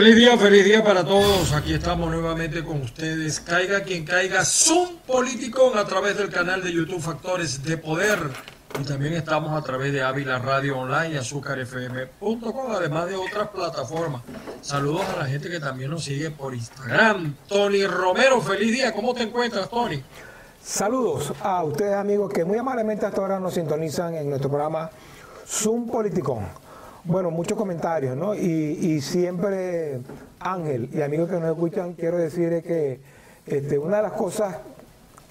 Feliz día, feliz día para todos. Aquí estamos nuevamente con ustedes. Caiga quien caiga, Zoom Político a través del canal de YouTube Factores de Poder. Y también estamos a través de Ávila Radio Online y azúcarfm.com, además de otras plataformas. Saludos a la gente que también nos sigue por Instagram. Tony Romero, feliz día. ¿Cómo te encuentras, Tony? Saludos a ustedes, amigos, que muy amablemente hasta ahora nos sintonizan en nuestro programa Zoom Politicón. Bueno, muchos comentarios, ¿no? Y, siempre, Ángel y amigos que nos escuchan, quiero decir que este, una de las cosas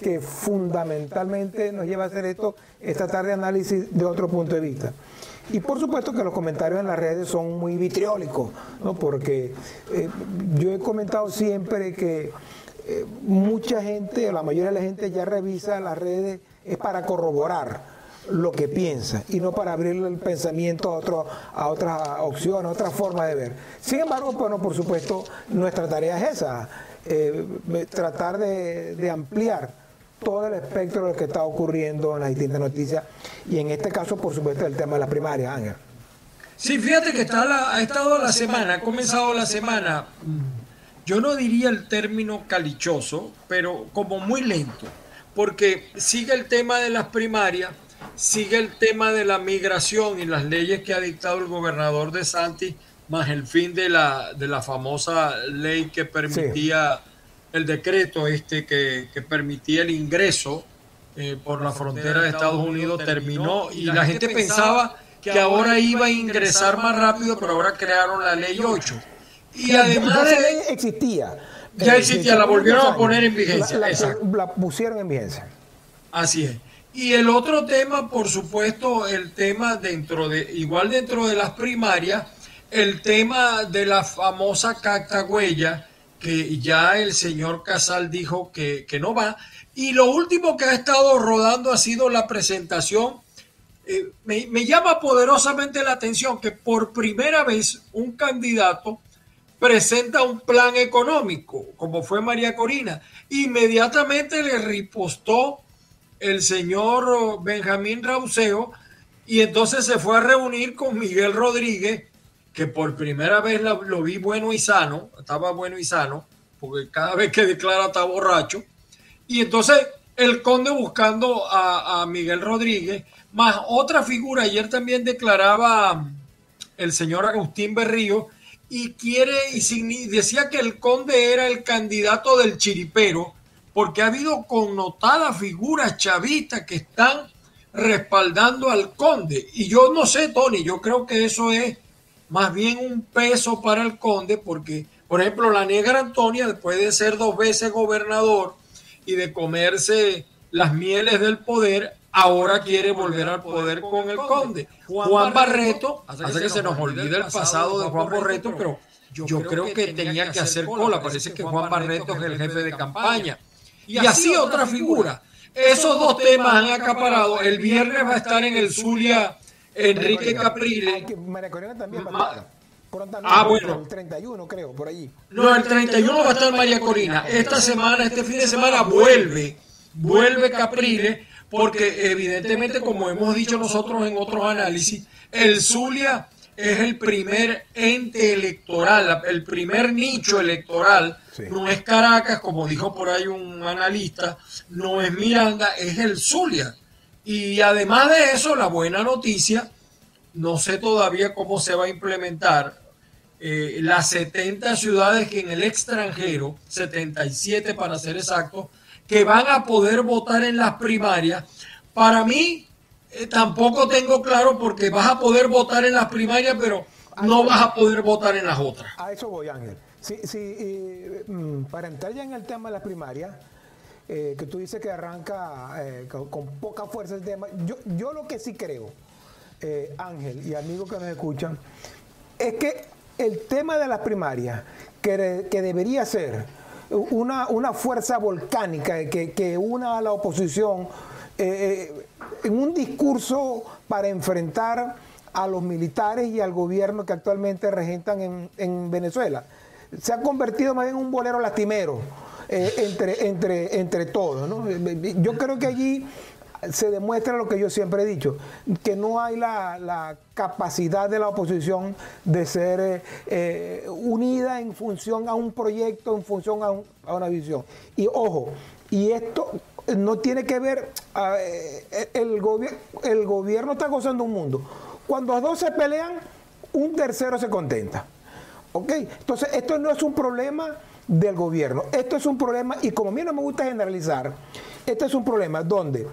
que fundamentalmente nos lleva a hacer esto es tratar de análisis de otro punto de vista. Y por supuesto que los comentarios en las redes son muy vitriólicos, ¿no? porque eh, yo he comentado siempre que eh, mucha gente, la mayoría de la gente ya revisa las redes es para corroborar lo que piensa y no para abrirle el pensamiento a, otro, a otras opciones, a otra forma de ver. Sin embargo, bueno, por supuesto, nuestra tarea es esa, eh, tratar de, ampliar todo el espectro de lo que está ocurriendo en las distintas noticias y en este caso, por supuesto, el tema de la primaria, Ángel. Sí, fíjate que está ha estado la semana, ha comenzado la semana, yo no diría el término calichoso, pero como muy lento, porque sigue el tema de las primarias, sigue el tema de la migración y las leyes que ha dictado el gobernador de Santi, más el fin de la, de la famosa ley que permitía el decreto este que, permitía el ingreso eh, por la frontera de Estados Unidos terminó y la gente pensaba que ahora iba a ingresar más rápido, pero ahora crearon la ley 8. Y además de ley existía. Ya existía, la volvieron a poner en vigencia. la pusieron en vigencia. Así es. Y el otro tema, por supuesto, el tema dentro de, igual dentro de las primarias, el tema de la famosa cactagüeya, que ya el señor Casal dijo que, no va. Y lo último que ha estado rodando ha sido la presentación. Eh, me, me llama poderosamente la atención que por primera vez un candidato presenta un plan económico, como fue María Corina. Inmediatamente le ripostó el señor Benjamín Rauseo y entonces se fue a reunir con Miguel Rodríguez, que por primera vez lo, vi bueno y sano, estaba bueno y sano, porque cada vez que declara está borracho. Y entonces el conde buscando a, Miguel Rodríguez, más otra figura, ayer también declaraba el señor Agustín Berrío, y quiere, y decía que el conde era el candidato del chiripero, porque ha habido connotadas figuras chavistas que están respaldando al conde. Y yo no sé, Tony, yo creo que eso es más bien un peso para el conde, porque, por ejemplo, la negra Antonia, después de ser dos veces gobernador y de comerse las mieles del poder, ahora quiere volver al poder con el conde. Juan Barreto, hace que se nos olvide el pasado de Juan Barreto, pero yo creo que tenía que hacer cola. Parece que Juan Barreto es el jefe de campaña y así otra figura. Esos dos temas han acaparado. El viernes va a estar en el Zulia Enrique Caprile. María Corina también va Ah, bueno. El 31, creo, por allí. No, el 31 va a estar María Corina. Esta semana, este fin de semana, vuelve. Vuelve Caprile, porque evidentemente, como hemos dicho nosotros en otros análisis, el Zulia es el primer ente electoral, el primer nicho electoral. No es Caracas, como dijo por ahí un analista, no es Miranda, es el Zulia. Y además de eso, la buena noticia, no sé todavía cómo se va a implementar, eh, las 70 ciudades que en el extranjero, 77 para ser exactos, que van a poder votar en las primarias. Para mí, eh, tampoco tengo claro porque vas a poder votar en las primarias, pero no vas a poder votar en las otras. A eso voy, Ángel. Sí, sí, mm, para entrar ya en el tema de las primarias, eh, que tú dices que arranca eh, con, poca fuerza el tema, yo, yo lo que sí creo, Ángel y amigos que nos escuchan, es que el tema de las primarias, que, que debería ser una, una fuerza volcánica que, que una a la oposición, en un discurso para enfrentar a los militares y al gobierno que actualmente regentan en, Venezuela. Se ha convertido más en un bolero lastimero eh, entre, entre, entre todos. Yo creo que allí se demuestra lo que yo siempre he dicho, que no hay la, capacidad de la oposición de ser eh, eh, unida en función a un proyecto, en función a, una visión. Y ojo, y esto no tiene que ver, eh, el, el gobierno está gozando un mundo. Cuando los dos se pelean, un tercero se contenta. ¿Ok? Entonces, esto no es un problema del gobierno. Esto es un problema, y como a mí no me gusta generalizar, este es un problema donde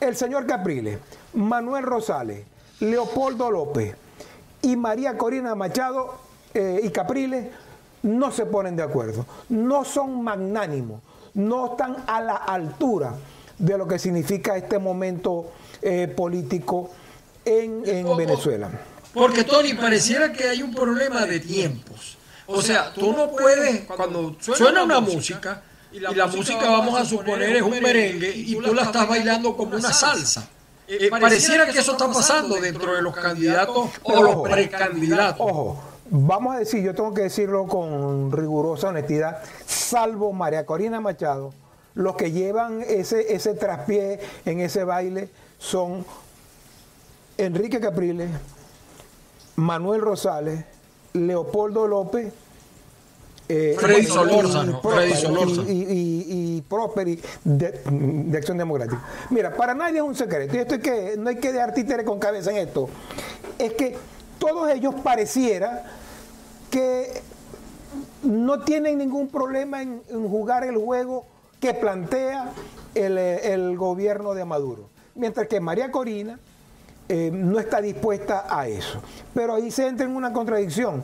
el señor Capriles, Manuel Rosales, Leopoldo López y María Corina Machado eh, y Capriles no se ponen de acuerdo, no son magnánimos, no están a la altura de lo que significa este momento eh, político en, Venezuela. Porque Tony, pareciera que hay un problema de tiempos. O sea, tú no puedes, cuando suena una música, y la, música, vamos a suponer, es un merengue, y tú la estás bailando como una salsa. Eh, eh, pareciera que eso está pasando dentro de los candidatos o los precandidatos. Ojo, vamos a decir, yo tengo que decirlo con rigurosa honestidad, salvo María Corina Machado, los que llevan ese, ese traspié en ese baile son Enrique Capriles, Manuel Rosales, Leopoldo López, eh, Freddy Solórzano, y, y, Prosperi de, Acción Democrática. Mira, para nadie es un secreto, y esto es que no hay que dejar títere con cabeza en esto, es que todos ellos pareciera que no tienen ningún problema en, jugar el juego que plantea el, gobierno de Maduro. Mientras que María Corina eh, no está dispuesta a eso. Pero ahí se entra en una contradicción,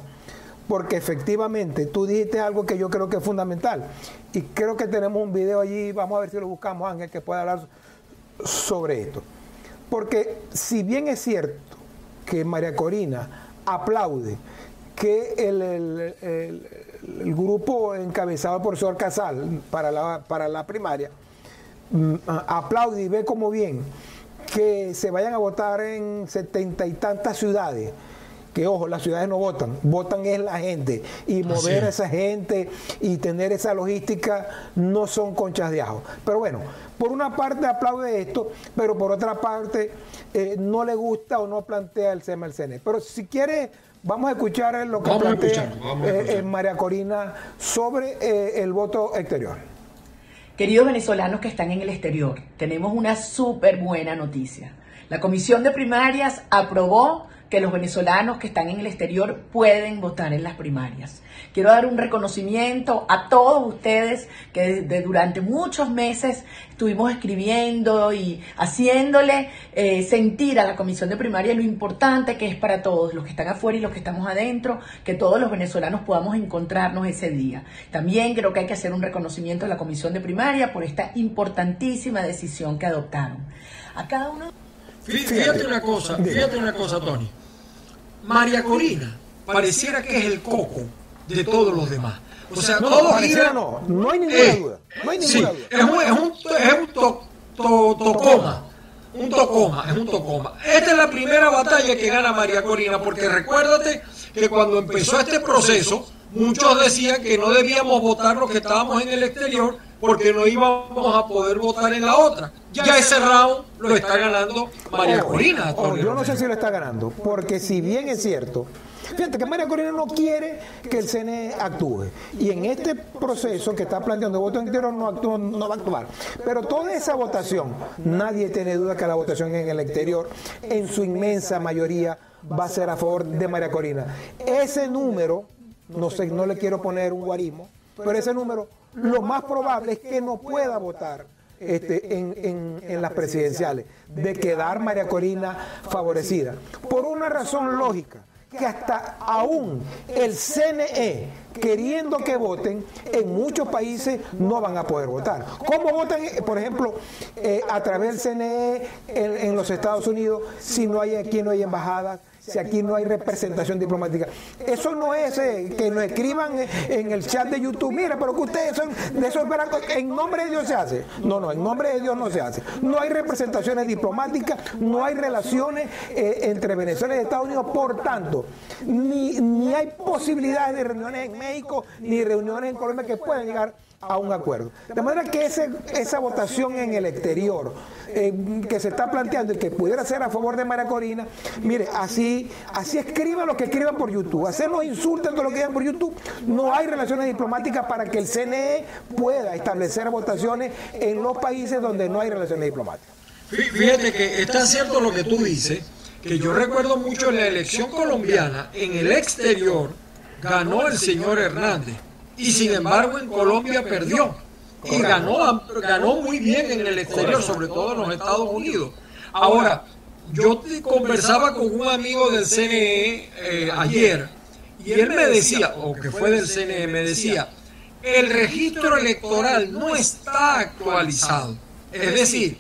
porque efectivamente tú dijiste algo que yo creo que es fundamental. Y creo que tenemos un video allí, vamos a ver si lo buscamos, Ángel, que pueda hablar sobre esto. Porque si bien es cierto que María Corina aplaude que el, grupo encabezado por señor Casal para la, para la primaria mm, aplaude y ve como bien que se vayan a votar en setenta y tantas ciudades. Que ojo, las ciudades no votan, votan es la gente. Y mover a esa gente y tener esa logística no son conchas de ajo. Pero bueno, por una parte aplaude esto, pero por otra parte eh, no le gusta o no plantea el SEMA el CNE. Pero si quiere, vamos a escuchar lo que plantea eh, María Corina sobre eh, el voto exterior. Queridos venezolanos que están en el exterior, tenemos una súper buena noticia. La Comisión de Primarias aprobó que los venezolanos que están en el exterior pueden votar en las primarias. Quiero dar un reconocimiento a todos ustedes que durante muchos meses estuvimos escribiendo y haciéndole eh, sentir a la Comisión de Primaria lo importante que es para todos, los que están afuera y los que estamos adentro, que todos los venezolanos podamos encontrarnos ese día. También creo que hay que hacer un reconocimiento a la Comisión de Primaria por esta importantísima decisión que adoptaron. A cada uno... Fíjate una cosa, fíjate una cosa, Tony. María Corina pareciera que es el coco de todos los demás. O sea, no, todos no, no hay ninguna eh, duda. No hay ninguna duda. Es un, es un, es un tocoma. Un tocoma, es un tocoma. Esta es la primera batalla que gana María Corina, porque recuérdate que cuando empezó este proceso, muchos decían que no debíamos votar los que estábamos en el exterior porque no íbamos a poder votar en la otra. Ya ese round lo está ganando María Corina. yo no sé si lo está ganando, porque si bien es cierto, fíjate que María Corina no quiere que el CNE actúe. Y en este proceso que está planteando voto entero no, no va a actuar. Pero toda esa votación, nadie tiene duda que la votación en el exterior, en su inmensa mayoría, va a ser a favor de María Corina. Ese número, no sé, no le quiero poner un guarismo, pero ese número lo más probable es que no pueda votar este, en, en, las presidenciales, de quedar María Corina favorecida. Por una razón lógica, que hasta aún el CNE, queriendo que voten, en muchos países no van a poder votar. ¿Cómo votan, por ejemplo, eh, a través del CNE en, en los Estados Unidos si no hay aquí no hay embajadas? Si aquí no hay representación diplomática. Eso no es eh, que nos escriban en el chat de YouTube, mira, pero que ustedes son de esos en nombre de Dios se hace. No, no, en nombre de Dios no se hace. No hay representaciones diplomáticas, no hay relaciones eh, entre Venezuela y Estados Unidos, por tanto, ni, ni hay posibilidades de reuniones en México, ni reuniones en Colombia que puedan llegar a un acuerdo. De manera que esa votación en el exterior eh, que se está planteando y que pudiera ser a favor de María Corina, mire, así, así escriban lo que escriban por YouTube, hacer los insultos de lo que digan por YouTube. No hay relaciones diplomáticas para que el CNE pueda establecer votaciones en los países donde no hay relaciones diplomáticas. Fíjate que está cierto lo que tú dices, que yo recuerdo mucho la elección colombiana, en el exterior ganó el señor Hernández y sin embargo en Colombia perdió y ganó, ganó muy bien en el exterior, sobre todo en los Estados Unidos. Ahora, yo conversaba con un amigo del CNE eh, ayer y él me decía, o que fue del CNE, me decía, el registro electoral no está actualizado. Es decir,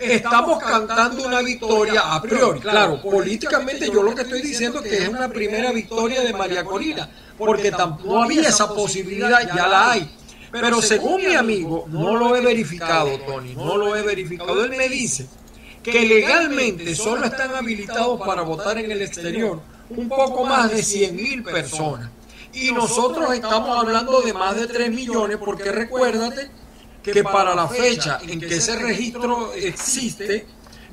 estamos cantando una victoria a priori. Claro, políticamente yo lo que estoy diciendo es que es una primera victoria de María Corina, porque no había esa posibilidad, ya la hay. Pero según mi amigo, no lo he verificado, Tony, no lo he verificado. Él me dice que legalmente solo están habilitados para votar en el exterior un poco más de 100 mil personas. Y nosotros estamos hablando de más de 3 millones porque recuérdate que para la fecha en que ese registro existe,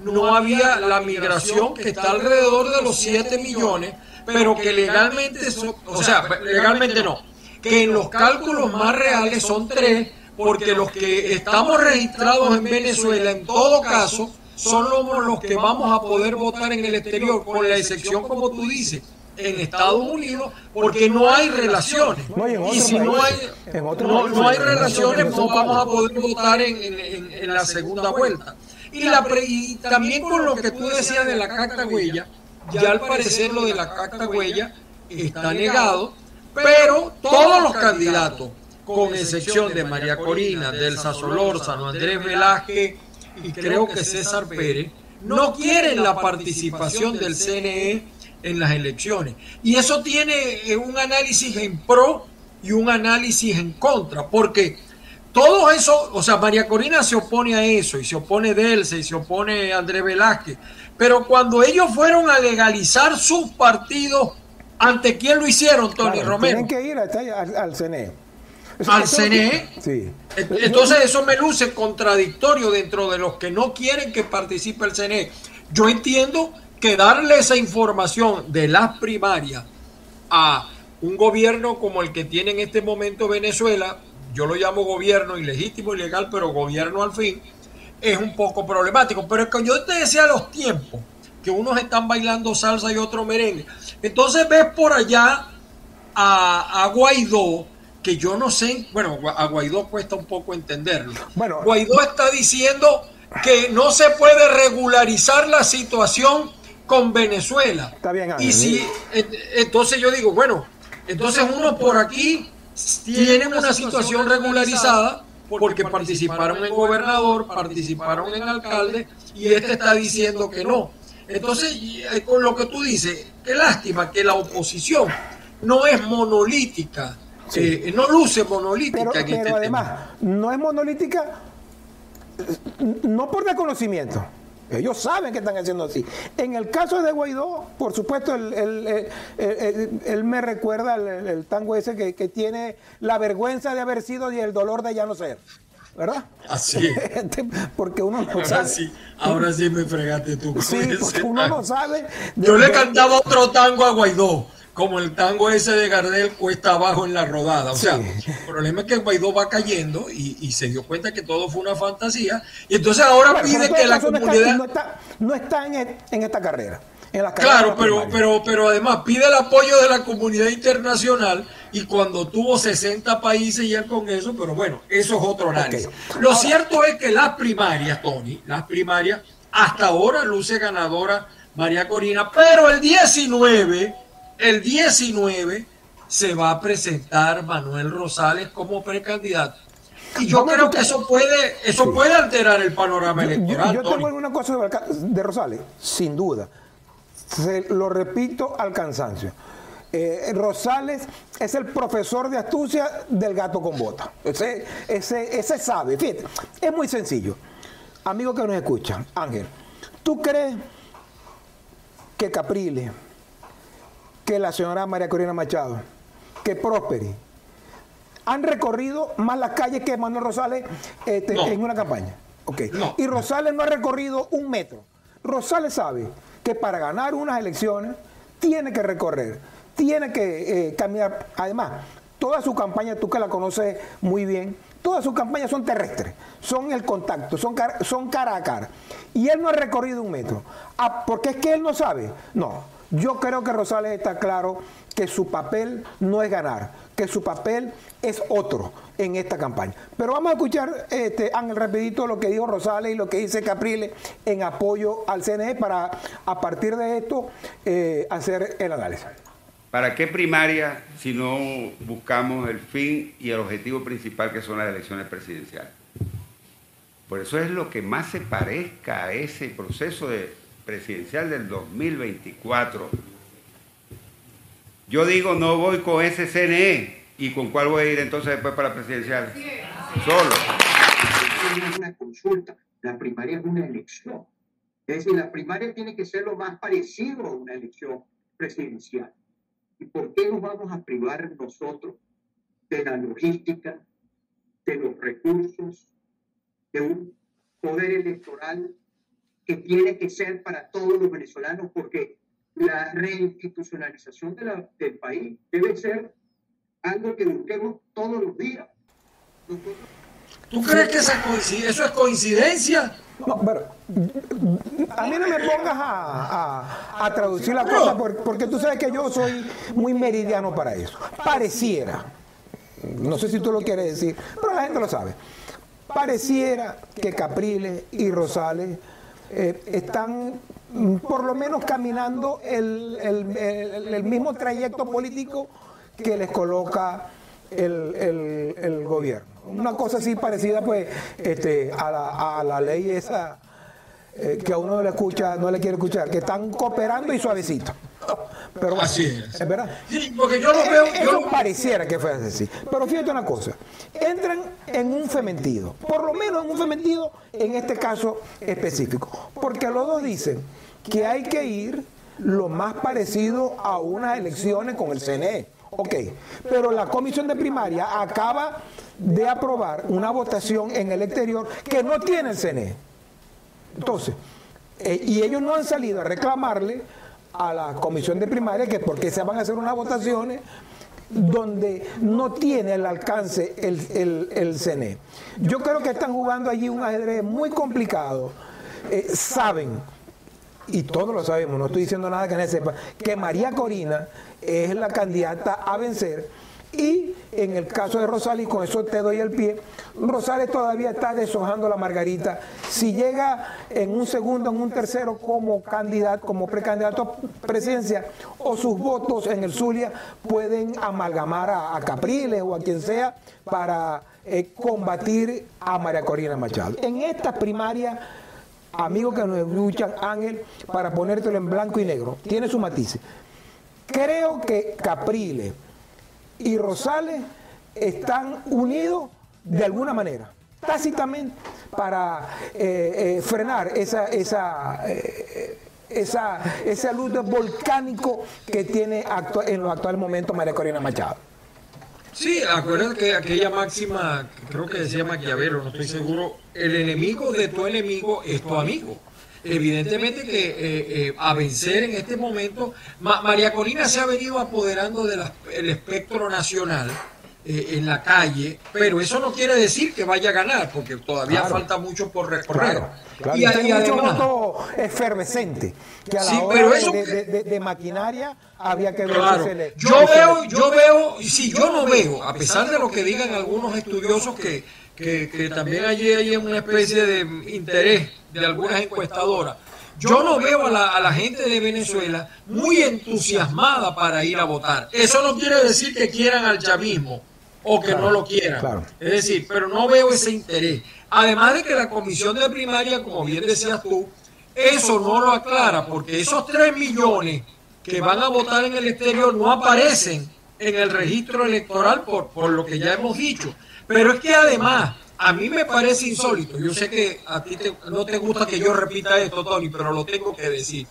no había la migración que está alrededor de los 7 millones, pero que legalmente, o sea, legalmente no, que en los cálculos más reales son 3, porque los que estamos registrados en Venezuela, en todo caso, son los que vamos a poder votar en el exterior, con la excepción, como tú dices, en Estados Unidos porque no hay relaciones. y si no hay, no, hay relaciones, no vamos a poder votar en, la segunda vuelta. Y, la también con lo que tú decías de la carta huella, ya al parecer lo de la carta huella está negado, pero todos los candidatos, con excepción de María Corina, del Solórzano, Andrés Velázquez y creo que César Pérez, no quieren la participación del CNE en las elecciones. Y eso tiene eh, un análisis en pro y un análisis en contra, porque todo eso, o sea, María Corina se opone a eso, y se opone Delce, y se opone Andrés Velázquez, pero cuando ellos fueron a legalizar sus partidos, ¿ante quién lo hicieron, Tony Romero? Tienen que ir al, al CNE. al CNE. Sí. Entonces eso me luce contradictorio dentro de los que no quieren que participe el CNE. Yo entiendo que darle esa información de las primarias a un gobierno como el que tiene en este momento Venezuela, yo lo llamo gobierno ilegítimo, ilegal, pero gobierno al fin, es un poco problemático. Pero es que yo te decía los tiempos, que unos están bailando salsa y otros merengue. Entonces ves por allá a, a Guaidó, que yo no sé, bueno, a Guaidó cuesta un poco entenderlo. Bueno, Guaidó está diciendo que no se puede regularizar la situación con Venezuela. Está bien, Y si, entonces yo digo, bueno, entonces uno por aquí tiene una situación regularizada porque participaron en gobernador, participaron en alcalde y este está diciendo que no. Entonces, eh, con lo que tú dices, qué lástima que la oposición no es monolítica, eh, no luce monolítica pero, este además, no es monolítica no por desconocimiento, ellos saben que están haciendo así. En el caso de Guaidó, por supuesto, él, me recuerda el, tango ese que, tiene la vergüenza de haber sido y el dolor de ya no ser. ¿Verdad? Así. porque uno no ahora sabe. Sí, ahora sí me fregaste tú. Sí, porque uno no sabe. Yo le cantaba otro tango a Guaidó como el tango ese de Gardel cuesta abajo en la rodada. O sea, el problema es que Guaidó va cayendo y, se dio cuenta que todo fue una fantasía. Y entonces ahora pide que la comunidad... No está, en, esta carrera. claro, pero, pero, pero además pide el apoyo de la comunidad internacional y cuando tuvo 60 países y el Congreso, pero bueno, eso es otro análisis. Lo cierto es que las primarias, Tony, las primarias, hasta ahora luce ganadora María Corina, pero el 19 el 19 se va a presentar Manuel Rosales como precandidato. Y yo creo que eso puede, eso puede alterar el panorama electoral. Yo, tengo alguna cosa de Rosales, sin duda. Se lo repito al cansancio. Eh, Rosales es el profesor de astucia del gato con bota. Ese, ese, ese sabe. Fíjate, es muy sencillo. Amigos que nos escuchan, Ángel, ¿tú crees que Caprile, que la señora María Corina Machado, que Prosperi, han recorrido más las calles que Manuel Rosales este, en una campaña. Okay. Y Rosales no ha recorrido un metro. Rosales sabe que para ganar unas elecciones tiene que recorrer, tiene que eh, caminar. Además, toda su campaña, tú que la conoces muy bien, todas sus campañas son terrestres, son el contacto, son, son cara a cara. Y él no ha recorrido un metro. Ah, porque es que él no sabe. No, yo creo que Rosales está claro que su papel no es ganar, que su papel es otro en esta campaña. Pero vamos a escuchar, este, Ángel, rapidito lo que dijo Rosales y lo que dice Capriles en apoyo al CNE para, a partir de esto, eh, hacer el análisis. ¿Para qué primaria si no buscamos el fin y el objetivo principal que son las elecciones presidenciales? Por eso es lo que más se parezca a ese proceso de presidencial del 2024 yo digo, no voy con ese CNE. ¿Y con cuál voy a ir entonces después para la presidencial? Solo. Es una consulta. La primaria es una elección. Es decir, la primaria tiene que ser lo más parecido a una elección presidencial. ¿Y por qué nos vamos a privar nosotros de la logística, de los recursos, de un poder electoral que tiene que ser para todos los venezolanos? Porque la reinstitucionalización del país debe ser algo que busquemos todos los días. ¿Tú crees que eso es coincidencia? No, pero a mí no me pongas a, traducir la cosa porque tú sabes que yo soy muy meridiano para eso. Pareciera, no sé si tú lo quieres decir, pero la gente lo sabe. Pareciera que Capriles y Rosales eh, están por lo menos caminando el, mismo trayecto político que les coloca el, gobierno. Una cosa así parecida pues este, a, la, ley esa eh, que a uno no le escucha, no le quiere escuchar, que están cooperando y suavecito. Pero así es. ¿Es verdad? Sí, porque yo lo veo. Eso pareciera que fuera así. Pero fíjate una cosa: entran en un fementido, por lo menos en un fementido en este caso específico. Porque los dos dicen que hay que ir lo más parecido a unas elecciones con el CNE. Ok, pero la comisión de primaria acaba de aprobar una votación en el exterior que no tiene el CNE. Entonces, eh, y ellos no han salido a reclamarle a la comisión de primaria que porque se van a hacer unas votaciones donde no tiene el alcance el, el, CNE. Yo creo que están jugando allí un ajedrez muy complicado. Eh, saben y todos lo sabemos, no estoy diciendo nada que no sepa, que María Corina es la candidata a vencer. Y en el caso de Rosales, y con eso te doy el pie, Rosales todavía está deshojando la margarita. Si llega en un segundo, en un tercero como candidato, como precandidato a presidencia, o sus votos en el Zulia pueden amalgamar a, Capriles o a quien sea para eh, combatir a María Corina Machado. En esta primaria amigo que nos escuchan, Ángel, para ponértelo en blanco y negro. Tiene su matices. Creo que Capriles y Rosales están unidos de alguna manera, tácitamente, para eh, eh, frenar esa, esa, eh, esa, esa luz volcánico que tiene en los actuales momentos María Corina Machado. Sí, acuérdate que aquella máxima, creo que decía Maquiavelo, no estoy seguro, el enemigo de tu enemigo es tu amigo. Evidentemente que eh, eh, a vencer en este momento, María Corina se ha venido apoderando del espectro nacional eh, en la calle, pero eso no quiere decir que vaya a ganar, porque todavía falta mucho por recorrer. y, hay mucho voto efervescente, que a la hora de, maquinaria había que ver Yo veo, yo veo, sí, yo no veo, a pesar de lo que digan algunos estudiosos que, que, también allí hay una especie de interés de algunas encuestadoras. Yo no veo a la, a la, gente de Venezuela muy entusiasmada para ir a votar. Eso no quiere decir que quieran al chavismo o que no lo quieran. Es decir, pero no veo ese interés. Además de que la comisión de primaria, como bien decías tú, eso no lo aclara, porque esos 3 millones que van a votar en el exterior no aparecen en el registro electoral por, por lo que ya hemos dicho. Pero es que además, a mí me parece insólito, yo sé que a ti no te gusta que yo repita esto, Tony, pero lo tengo que decir.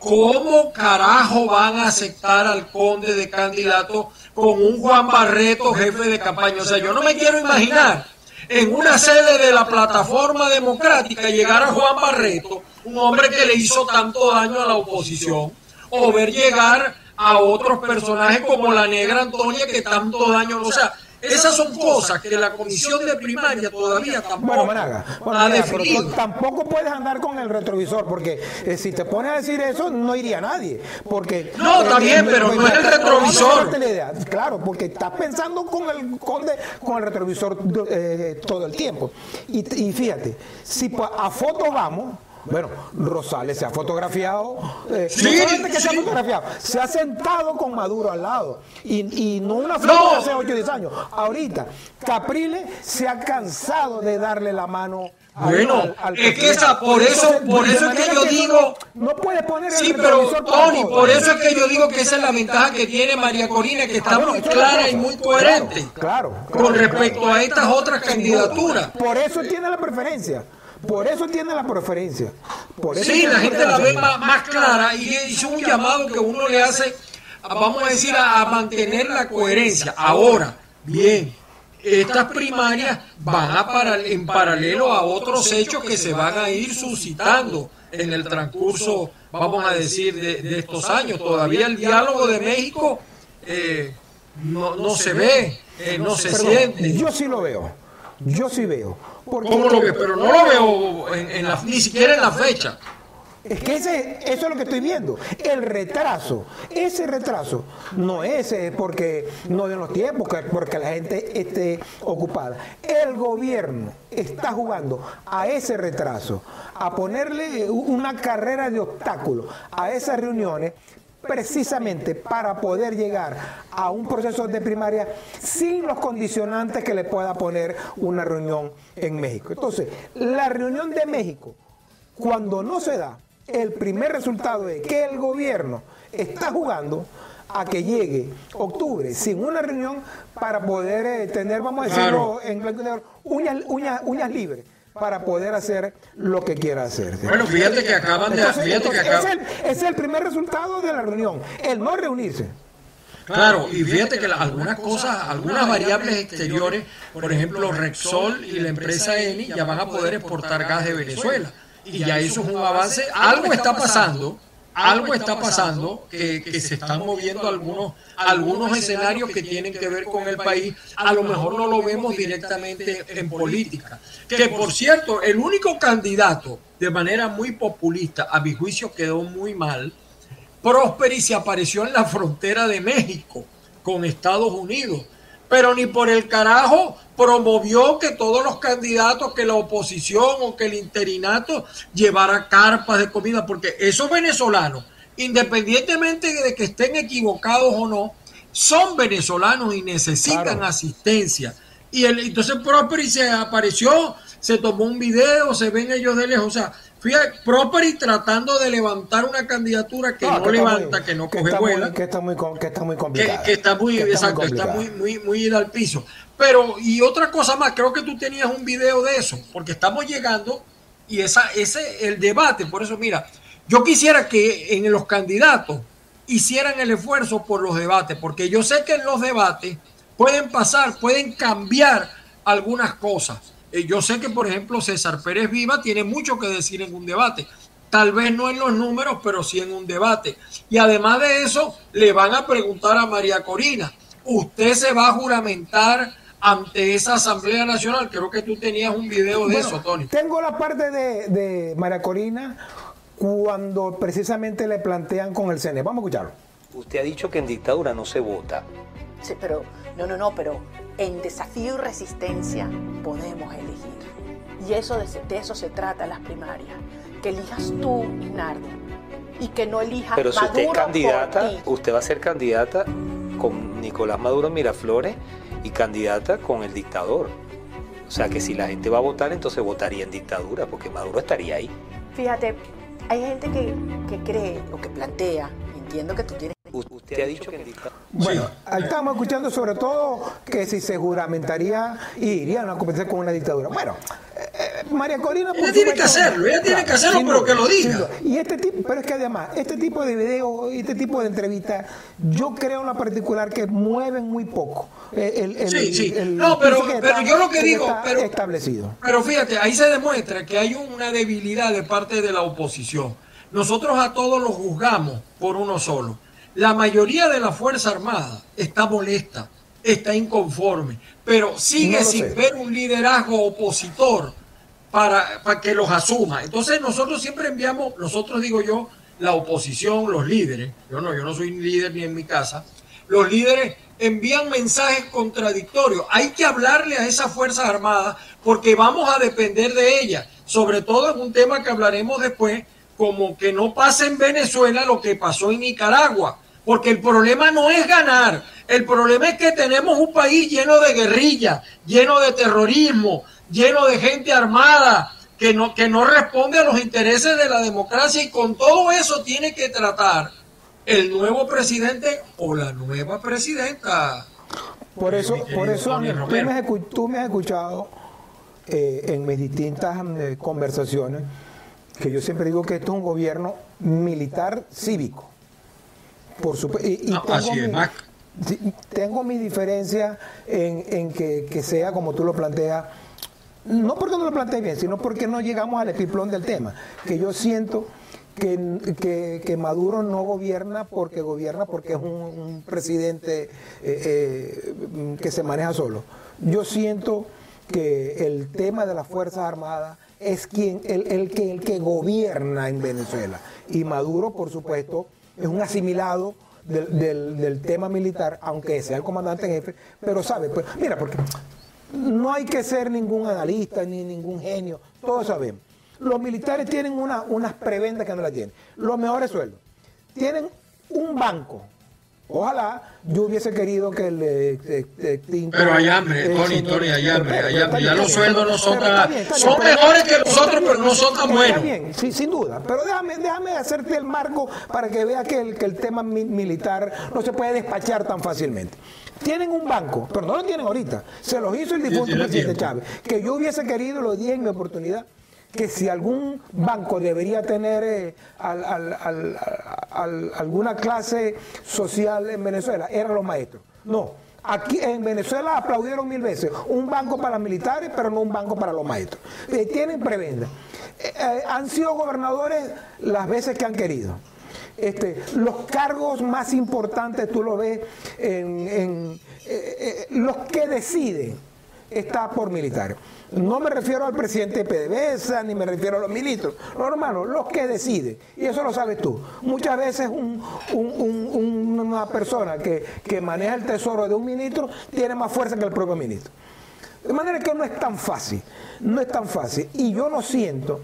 ¿Cómo carajo van a aceptar al conde de candidato con un Juan Barreto jefe de campaña? O sea, yo no me quiero imaginar en una sede de la plataforma democrática llegar a Juan Barreto, un hombre que le hizo tanto daño a la oposición, o ver llegar a otros personajes como la negra Antonia que tanto daño, o sea, esas son cosas que la comisión de primaria todavía tampoco ha definido. tampoco puedes andar con el retrovisor, porque eh, si te pones a decir eso, no iría nadie. Porque, no, está bien, pero no es el retrovisor. Claro, porque estás pensando con el, con, con el retrovisor eh, todo el tiempo. Y, y fíjate, si a foto vamos, bueno, Rosales se ha fotografiado, eh, sí, no que se ha fotografiado, se ha sentado con Maduro al lado. Y, y no una foto de hace 8 o 10 años. Ahorita, Caprile se ha cansado de darle la mano. Bueno, al, es que esa, por eso, por eso es que yo digo. No, puede poner el Sí, pero Tony, por eso es que yo digo que esa es la ventaja que tiene María Corina, que está muy clara y muy coherente. Claro, Con respecto a estas otras candidaturas. Por eso tiene la preferencia. Por eso tiene la preferencia. Por sí, la gente la ve más, clara y es un llamado que uno le hace, vamos a decir, a, mantener la coherencia. Ahora, bien, estas primarias van a en paralelo a otros hechos que se van a ir suscitando en el transcurso, vamos a decir, de, estos años. Todavía el diálogo de México eh, no, se ve, eh, no se siente. Yo sí lo veo. Yo sí veo. ¿Cómo lo veo? Pero no lo veo en, ni siquiera en la fecha. Es que ese, eso es lo que estoy viendo. El retraso, ese retraso no es eh, porque no de los tiempos, porque la gente esté ocupada. El gobierno está jugando a ese retraso, a ponerle una carrera de obstáculos a esas reuniones precisamente para poder llegar a un proceso de primaria sin los condicionantes que le pueda poner una reunión en México. Entonces, la reunión de México, cuando no se da, el primer resultado es que el gobierno está jugando a que llegue octubre sin una reunión para poder eh, tener, vamos a decirlo en uñas, uñas, uñas libres para poder hacer lo que quiera hacer. Bueno, fíjate que acaban de... fíjate que acaban... es, el, primer resultado de la reunión, el no reunirse. Claro, y fíjate que algunas cosas, algunas variables exteriores, por ejemplo, Rexol y la empresa Eni ya van a poder exportar gas de Venezuela. Y ya eso es un avance. Algo está pasando algo está pasando que, se están moviendo algunos, algunos escenarios que tienen que ver con el país. A lo mejor no lo vemos directamente en política. Que por cierto, el único candidato de manera muy populista, a mi juicio quedó muy mal, Prosperi se apareció en la frontera de México con Estados Unidos pero ni por el carajo promovió que todos los candidatos, que la oposición o que el interinato llevara carpas de comida, porque esos venezolanos, independientemente de que estén equivocados o no, son venezolanos y necesitan asistencia. Y el, entonces Prosperi se apareció, se tomó un video, se ven ellos de lejos, o sea, Fíjate, Prosperi tratando de levantar una candidatura que no, levanta, que no coge vuela. que está muy, que está muy complicada. Que, está muy, exacto, está muy, muy, muy ida al piso. Pero, y otra cosa más, creo que tú tenías un video de eso, porque estamos llegando y esa, ese, el debate, por eso, mira, yo quisiera que en los candidatos hicieran el esfuerzo por los debates, porque yo sé que en los debates pueden pasar, pueden cambiar algunas cosas eh, yo sé que, por ejemplo, César Pérez Viva tiene mucho que decir en un debate. Tal vez no en los números, pero sí en un debate. Y además de eso, le van a preguntar a María Corina, ¿usted se va a juramentar ante esa Asamblea Nacional? Creo que tú tenías un video de eso, Tony. Tengo la parte de, de María Corina cuando precisamente le plantean con el CNE. Vamos a escucharlo. Usted ha dicho que en dictadura no se vota. Sí, pero no, no, no, pero en desafío y resistencia podemos elegir. Y eso de, eso se trata las primarias. Que elijas tú, Nardo, y que no elijas Pero si usted es candidata, usted va a ser candidata con Nicolás Maduro Miraflores y candidata con el dictador. O sea que si la gente va a votar, entonces votaría en dictadura, porque Maduro estaría ahí. Fíjate, hay gente que, que cree o que plantea, entiendo que tú tienes usted ha dicho que en. Bueno, ahí estamos escuchando sobre todo que si se juramentaría y iría a una competencia con una dictadura. Bueno, eh, eh, María Corina... Ella tiene que hacerlo, ella tiene que hacerlo, sin pero duda, que lo diga. Y este tipo, pero es que además, este tipo de videos, este tipo de entrevistas, yo creo en la particular que mueven muy poco. eh, El, el- Sí, sí. el No, pero- pero está- yo lo que digo, pero- establecido. Pero fíjate, ahí se demuestra que hay una debilidad de parte de la oposición. Nosotros a todos los juzgamos por uno solo. La mayoría de la Fuerza Armada está molesta, está inconforme, pero sigue No sin sé. ver un liderazgo opositor para, para que los asuma. Entonces nosotros siempre enviamos, nosotros digo yo, la oposición, los líderes, yo no, yo no soy líder ni en mi casa, los líderes envían mensajes contradictorios. Hay que hablarle a esas Fuerzas Armadas porque vamos a depender de ellas, sobre todo en un tema que hablaremos después, como que no pase en Venezuela lo que pasó en Nicaragua. Porque el problema no es ganar, el problema es que tenemos un país lleno de guerrilla, lleno de terrorismo, lleno de gente armada, que no, que no responde a los intereses de la democracia y con todo eso tiene que tratar el nuevo presidente o la nueva presidenta. Por eso, por eso tú, me has, escu- tú me has escuchado eh, en mis distintas eh, conversaciones que yo siempre digo que esto es un gobierno militar cívico. Por supuesto. Y, y No, así es, mi, Mac. tengo mi diferencia en, en que, que sea como tú lo planteas. No porque no lo plantees bien, sino porque no llegamos al epiplón del tema. Que yo siento que, que- que Maduro no gobierna porque gobierna porque es un, un presidente eh, eh, que se maneja solo. Yo siento que el tema de las Fuerzas Armadas es quien, el, el que, el que gobierna en Venezuela. Y Maduro, por supuesto, es un asimilado del, del- tema militar, aunque sea el comandante en jefe, pero sabe, pues, mira, porque no hay que ser ningún analista ni ningún genio, todos sabemos. Los militares tienen una, unas prebendas que no las tienen. Los mejores sueldos. Tienen un banco. Ojalá yo hubiese querido que el eh, eh, eh, Pero hay hambre, Tony, Tony, hay hambre, hay hambre. Ya los sueldos no son tan- son mejores que los está otros, bien, pero no son tan buenos. bien, sí, sin duda. Pero déjame, déjame hacerte el marco para que vea que el, que el tema mi- militar no se puede despachar tan fácilmente. Tienen un banco, pero no lo tienen ahorita. Se los hizo el difunto presidente. Chávez. Que yo hubiese querido, lo dije en mi oportunidad, que si algún banco debería tener eh, al- al- al- al- alguna clase social en Venezuela, eran los maestros. No. Aquí en Venezuela aplaudieron mil veces un banco para militares, pero no un banco para los maestros. Eh, tienen prebenda. Eh, han sido gobernadores las veces que han querido. Este, los cargos más importantes tú lo ves en, los que deciden está por militares. No me refiero al presidente de PDVSA, ni me refiero a los ministros. No, hermano, los que deciden. Y eso lo sabes tú. Muchas veces un- un- un- una persona que, que maneja el tesoro de un ministro tiene más fuerza que el propio ministro. De manera que no es tan fácil. No es tan fácil. Y yo no siento,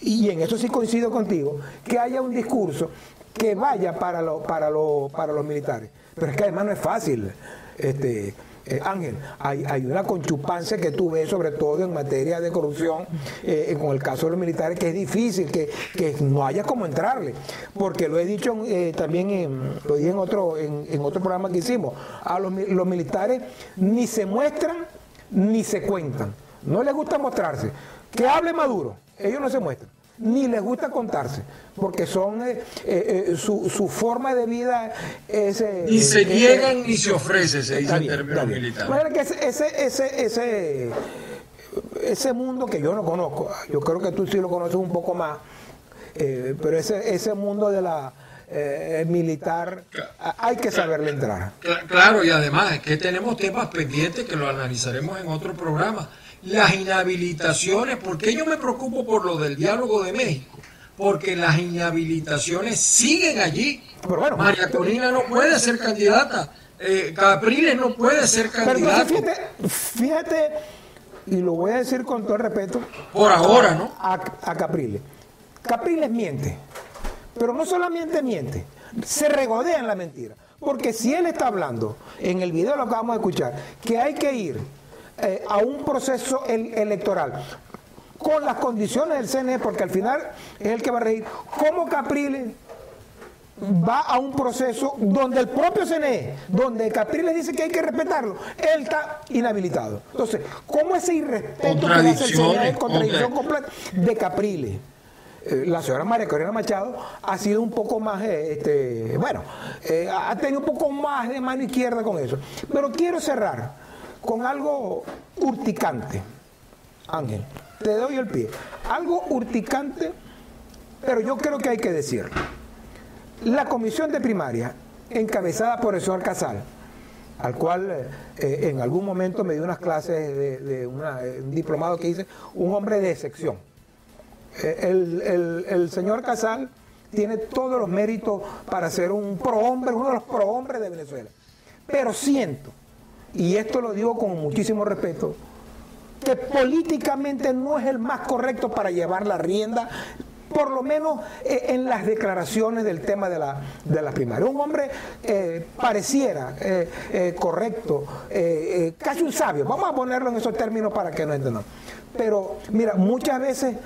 y en eso sí coincido contigo, que haya un discurso que vaya para, para, para los militares. Pero es que además no es fácil. Este, eh, Ángel, hay, una conchupancia que tú ves, sobre todo en materia de corrupción, eh, con el caso de los militares, que es difícil, que, que no haya como entrarle. Porque lo he dicho eh, también, en, lo dije en otro, en, en otro programa que hicimos, a los, los militares ni se muestran ni se cuentan. No les gusta mostrarse. Que hable Maduro, ellos no se muestran. Ni les gusta contarse, porque son eh, eh, eh, su, su forma de vida es... eh, Ni se niegan ni se ofrece, se dice en términos militares. Manera que ese, ese, ese, ese, ese mundo que yo no conozco, yo creo que tú sí lo conoces un poco más, eh, pero ese, ese mundo de la eh, militar hay que saberle entrar. Cla- Claro, y además es que tenemos temas pendientes que lo analizaremos en otro programa. Las inhabilitaciones, ¿por qué yo me preocupo por lo del diálogo de México? Porque las inhabilitaciones siguen allí. Pero bueno, María Corina no puede ser candidata. eh, Capriles no puede ser candidato. fíjate, fíjate, y lo voy a decir con todo el respeto, Por ahora, ¿no? a, a Capriles. Capriles miente, pero no solamente miente, se regodea en la mentira. Porque si él está hablando, en el video lo acabamos de escuchar, que hay que ir eh, a un proceso el- electoral con las condiciones del CNE, porque al final es el que va a regir, ¿cómo Capriles va a un proceso donde el propio CNE, donde Capriles dice que hay que respetarlo, él está inhabilitado. Entonces, ¿cómo ese irrespeto que hace el CNE es contradicción completa de Capriles? Eh, la señora María Corina Machado ha sido un poco más, eh, este, bueno, eh, ha tenido un poco más de mano izquierda con eso. Pero quiero cerrar con algo urticante. Ángel, te doy el pie. Algo urticante, pero yo creo que hay que decirlo. La comisión de primaria, encabezada por el señor Casal, al cual en algún momento me dio unas clases de, un diplomado que hice, un hombre de sección el, señor Casal tiene todos los méritos para ser un prohombre, uno de los prohombres de Venezuela. Pero siento, y esto lo digo con muchísimo respeto, que políticamente no es el más correcto para llevar la rienda, por lo menos eh, en las declaraciones del tema de la, de la primaria. Un hombre eh, pareciera eh, correcto, casi un sabio, vamos a ponerlo en esos términos para que no entendamos. Pero mira, muchas veces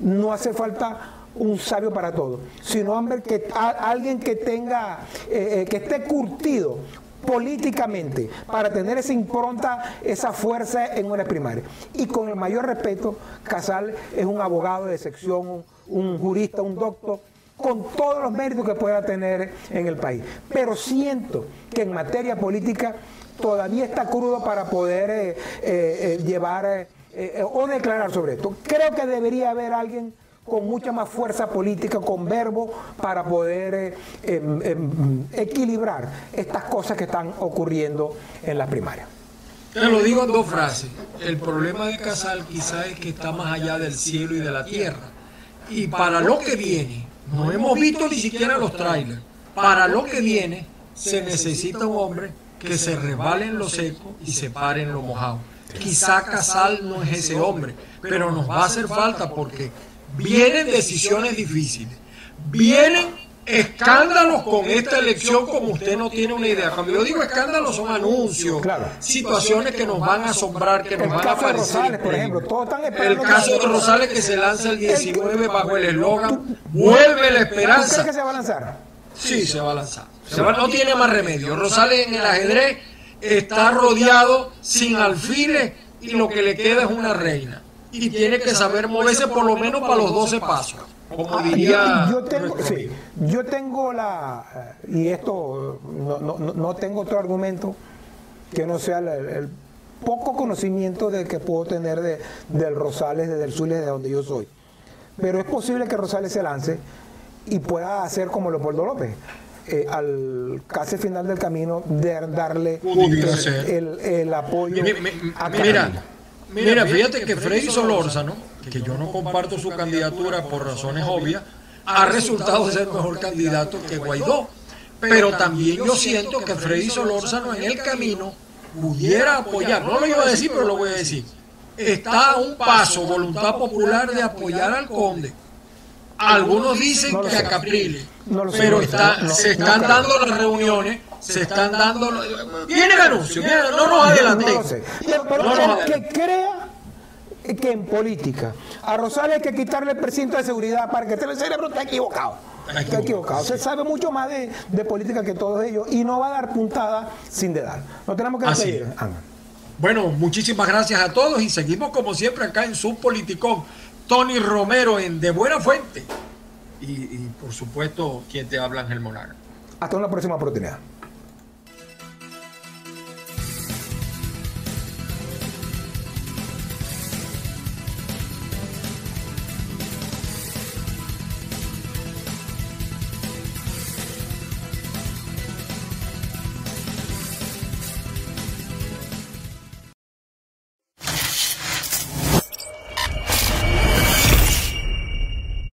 no hace falta un sabio para todo, sino hombre que, alguien que tenga, que esté curtido políticamente para tener esa impronta, esa fuerza en una primaria. Y con el mayor respeto, Casal es un abogado de sección, un, jurista, un doctor, con todos los méritos que pueda tener en el país. Pero siento que en materia política todavía está crudo para poder eh, llevar eh, eh, o declarar sobre esto. Creo que debería haber alguien con mucha más fuerza política, con verbo, para poder eh, em, em, equilibrar estas cosas que están ocurriendo en la primaria. Te lo digo en dos frases. El problema de Casal quizás es que está más allá del cielo y de la tierra. Y para lo que viene, no hemos visto ni siquiera los trailers, para lo que viene se necesita un hombre que se rebale en lo seco y se pare en lo mojado. Quizá Casal no es ese hombre, pero nos va a hacer falta porque vienen decisiones difíciles, vienen escándalos con esta elección como usted no tiene una idea. Cuando yo digo escándalos son anuncios, situaciones que nos van a asombrar, que nos van a parecer. por ejemplo, todos están el caso de Rosales que se lanza el 19 bajo el eslogan Vuelve la esperanza. que se va a lanzar? Sí, se va a lanzar. no tiene más remedio. Rosales en el ajedrez está rodeado sin alfiles y lo que le queda es una reina. Y tiene que saber moverse por lo menos para los 12 pasos. Como ah, diría. Yo, tengo, sí, yo tengo la. Y esto, no, tengo otro argumento que no sea el, poco conocimiento de que puedo tener de, del Rosales, desde el Zulia, de donde yo soy. Pero es posible que Rosales se lance y pueda hacer como Leopoldo López. Eh, al casi final del camino de darle el, apoyo a mira, mira, fíjate que Freddy Solórzano, que yo no comparto su candidatura por razones obvias, ha resultado ser mejor candidato que Guaidó. Pero también yo siento que Freddy Solórzano en el camino pudiera apoyar, no lo iba a decir, pero lo voy a decir, está a un paso, voluntad popular, de apoyar al conde. algunos dicen que a Capriles, pero se están dando las reuniones, se están dando. Viene el anuncio, no nos adelantemos. Pero, el que crea que en política a Rosales hay que quitarle el precinto de seguridad para que esté el cerebro está equivocado. Está equivocado. Se sabe mucho más de, política que todos ellos y no va a dar puntada sin de dar. No tenemos que despedir. Bueno, muchísimas gracias a todos y seguimos como siempre acá en su Politicón. Tony Romero en De Buena Fuente. Y, por supuesto, quien te habla, Ángel Monaga. Hasta una próxima oportunidad.